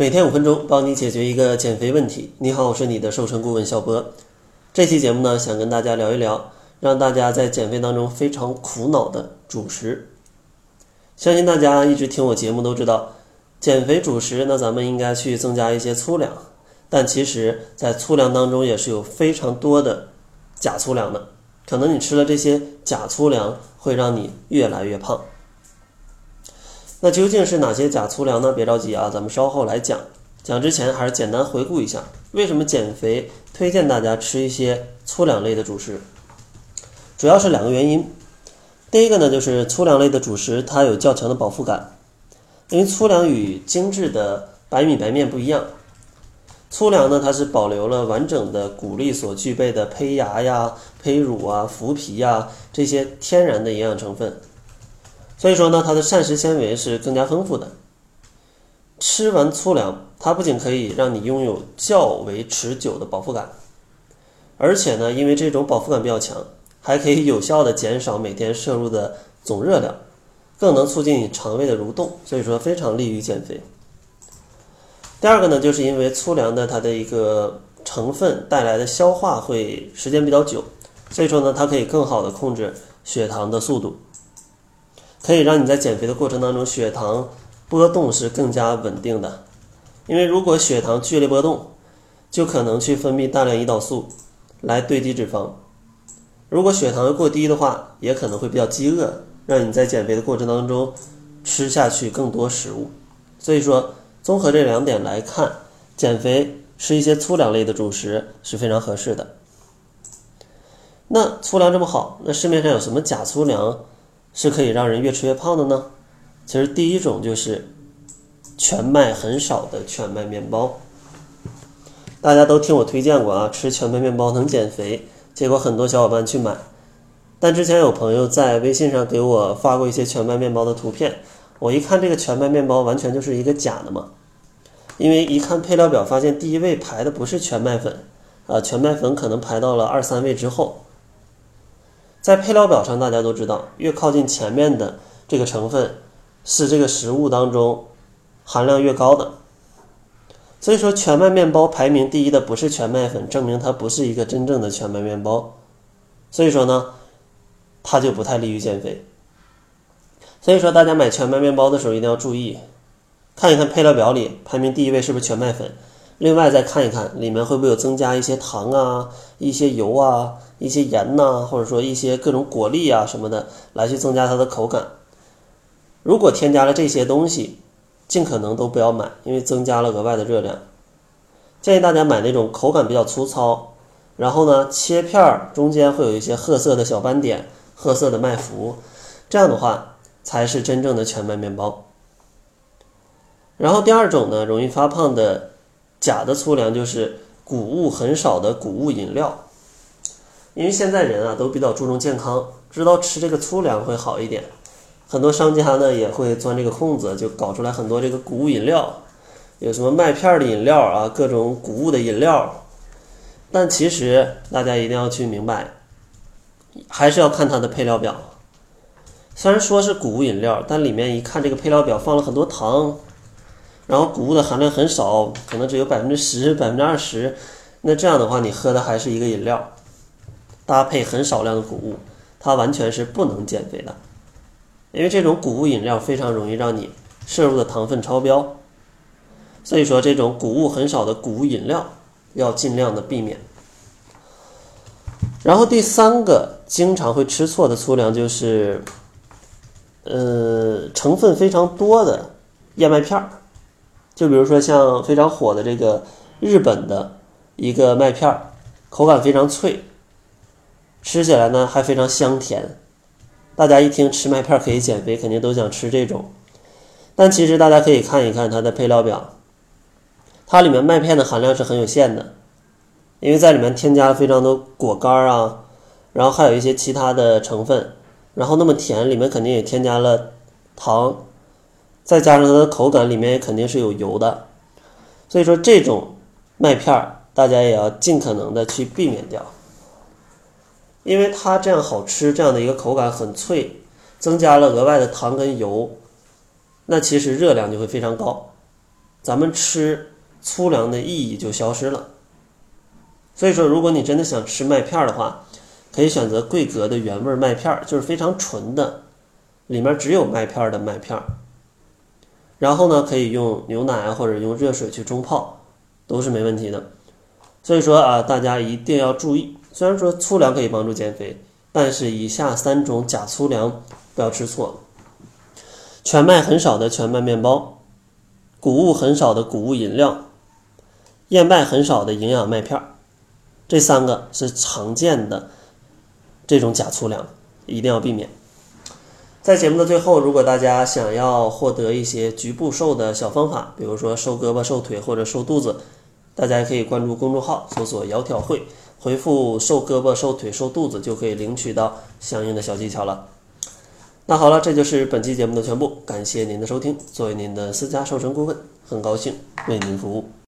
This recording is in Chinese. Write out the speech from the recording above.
每天五分钟，帮你解决一个减肥问题。你好，我是你的瘦身顾问小波。这期节目呢，想跟大家聊一聊，让大家在减肥当中非常苦恼的主食。相信大家一直听我节目都知道，减肥主食，那咱们应该去增加一些粗粮。但其实，在粗粮当中也是有非常多的假粗粮的，可能你吃了这些假粗粮，会让你越来越胖。那究竟是哪些假粗粮呢？别着急啊，咱们稍后来讲。讲之前还是简单回顾一下，为什么减肥推荐大家吃一些粗粮类的主食？主要是两个原因。第一个呢，就是粗粮类的主食它有较强的饱腹感，因为粗粮与精致的白米白面不一样。粗粮呢，它是保留了完整的谷粒所具备的胚芽呀、胚乳啊、麸皮呀这些天然的营养成分。所以说呢，它的膳食纤维是更加丰富的。吃完粗粮，它不仅可以让你拥有较为持久的饱腹感，而且呢，因为这种饱腹感比较强，还可以有效的减少每天摄入的总热量，更能促进你肠胃的蠕动，所以说非常利于减肥。第二个呢，就是因为粗粮的它的一个成分带来的消化会时间比较久，所以说呢，它可以更好的控制血糖的速度。可以让你在减肥的过程当中，血糖波动是更加稳定的。因为如果血糖剧烈波动，就可能去分泌大量胰岛素来堆积脂肪。如果血糖过低的话，也可能会比较饥饿，让你在减肥的过程当中吃下去更多食物。所以说，综合这两点来看，减肥吃一些粗粮类的主食是非常合适的。那粗粮这么好，那市面上有什么假粗粮？是可以让人越吃越胖的呢？其实第一种就是全麦很少的全麦面包，大家都听我推荐过啊，吃全麦面包能减肥，结果很多小伙伴去买，但之前有朋友在微信上给我发过一些全麦面包的图片，我一看这个全麦面包完全就是一个假的嘛，因为一看配料表发现第一位排的不是全麦粉，啊，全麦粉可能排到了二三位之后。在配料表上，大家都知道，越靠近前面的这个成分，是这个食物当中含量越高的。所以说，全麦面包排名第一的不是全麦粉，证明它不是一个真正的全麦面包。所以说呢，它就不太利于减肥。所以说，大家买全麦面包的时候一定要注意，看一看配料表里排名第一位是不是全麦粉。另外再看一看里面会不会有增加一些糖啊、一些油啊、一些盐呐，或者说一些各种果粒啊什么的，来去增加它的口感。如果添加了这些东西，尽可能都不要买，因为增加了额外的热量。建议大家买那种口感比较粗糙，然后呢切片儿中间会有一些褐色的小斑点、褐色的麦麸，这样的话才是真正的全麦面包。然后第二种呢，容易发胖的。假的粗粮就是谷物很少的谷物饮料，因为现在人啊都比较注重健康，知道吃这个粗粮会好一点，很多商家呢也会钻这个空子，就搞出来很多这个谷物饮料，有什么麦片的饮料啊，各种谷物的饮料，但其实大家一定要去明白，还是要看它的配料表，虽然说是谷物饮料，但里面一看这个配料表放了很多糖。然后谷物的含量很少，可能只有百分之十、百分之二十，那这样的话，你喝的还是一个饮料，搭配很少量的谷物，它完全是不能减肥的，因为这种谷物饮料非常容易让你摄入的糖分超标，所以说这种谷物很少的谷物饮料要尽量的避免。然后第三个经常会吃错的粗粮就是，呃，成分非常多的燕麦片儿。就比如说像非常火的这个日本的一个麦片儿，口感非常脆，吃起来呢还非常香甜。大家一听吃麦片可以减肥，肯定都想吃这种。但其实大家可以看一看它的配料表，它里面麦片的含量是很有限的，因为在里面添加了非常多果干啊，然后还有一些其他的成分，然后那么甜，里面肯定也添加了糖。再加上它的口感里面肯定是有油的，所以说这种麦片儿大家也要尽可能的去避免掉，因为它这样好吃，这样的一个口感很脆，增加了额外的糖跟油，那其实热量就会非常高，咱们吃粗粮的意义就消失了。所以说，如果你真的想吃麦片儿的话，可以选择桂格的原味麦片儿，就是非常纯的，里面只有麦片儿的麦片儿。然后呢，可以用牛奶或者用热水去冲泡，都是没问题的。所以说啊，大家一定要注意。虽然说粗粮可以帮助减肥，但是以下三种假粗粮不要吃错：全麦很少的全麦面包，谷物很少的谷物饮料，燕麦很少的营养麦片儿。这三个是常见的这种假粗粮，一定要避免。在节目的最后，如果大家想要获得一些局部瘦的小方法，比如说瘦胳膊、瘦腿或者瘦肚子，大家可以关注公众号，搜索“窈窕会”，回复“瘦胳膊、瘦腿、瘦肚子”就可以领取到相应的小技巧了。那好了，这就是本期节目的全部，感谢您的收听。作为您的私家瘦身顾问，很高兴为您服务。